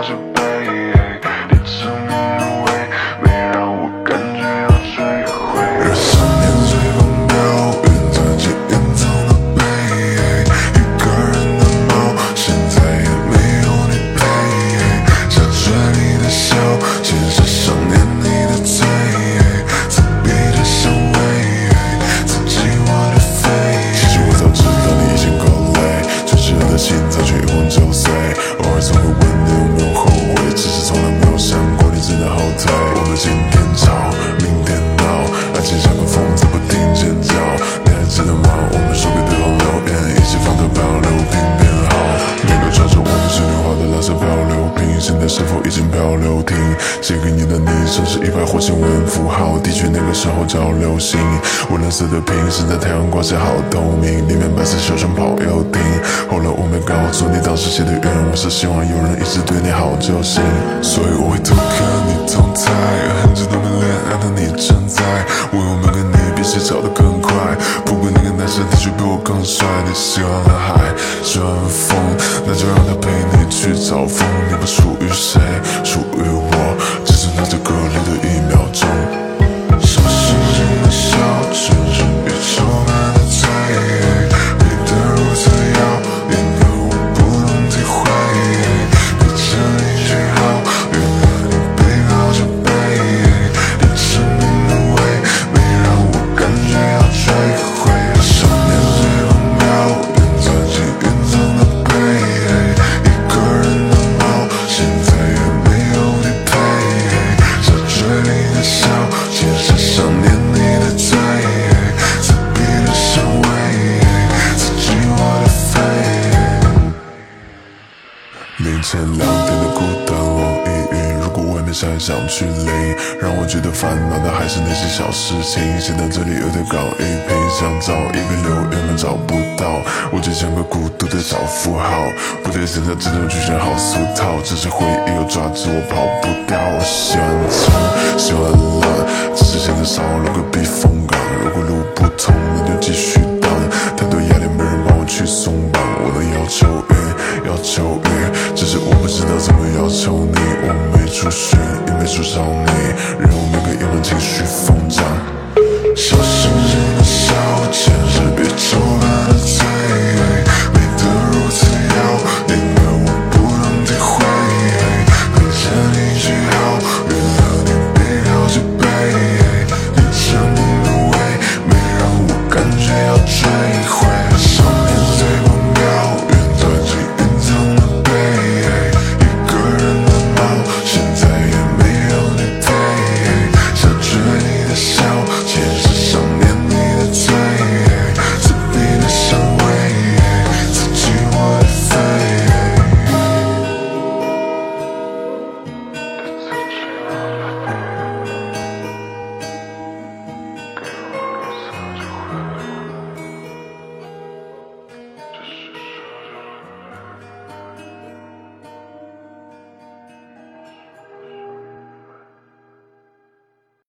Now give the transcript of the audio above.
cause of. 现在是否已经漂流停？写给你的昵称是一排火星文符号，的确那个时候叫流星。蓝色的瓶，现在太阳光线好透明，里面白色小熊跑游艇。后来我没告诉你，当时写的愿望是希望有人一直对你好就行，所以我会偷看你动态，很久都没恋爱的你正在为，我们跟你比谁找得？你却比我更帅，你喜欢海，喜欢风，那就让他陪你去找风。你不属于谁，属于我，前两天的孤单网易云，如果外面下雨想去淋，让我觉得烦恼的还是那些小事情。现在这里有点搞一瓶，想找一个留言们找不到，我就像个孤独的小符号。不对，现在这种剧情好俗套，只是回忆又抓住我跑不掉。我喜欢冲，喜欢浪，只是现在少了个避风港。如果路不通，那就继续荡。太多压力没人帮我去松绑，我的要求越要求越，只是我不知道怎么要求你。我没出息，也没出找你，任我每个夜晚情绪疯涨。小星星的笑，全是宇宙般。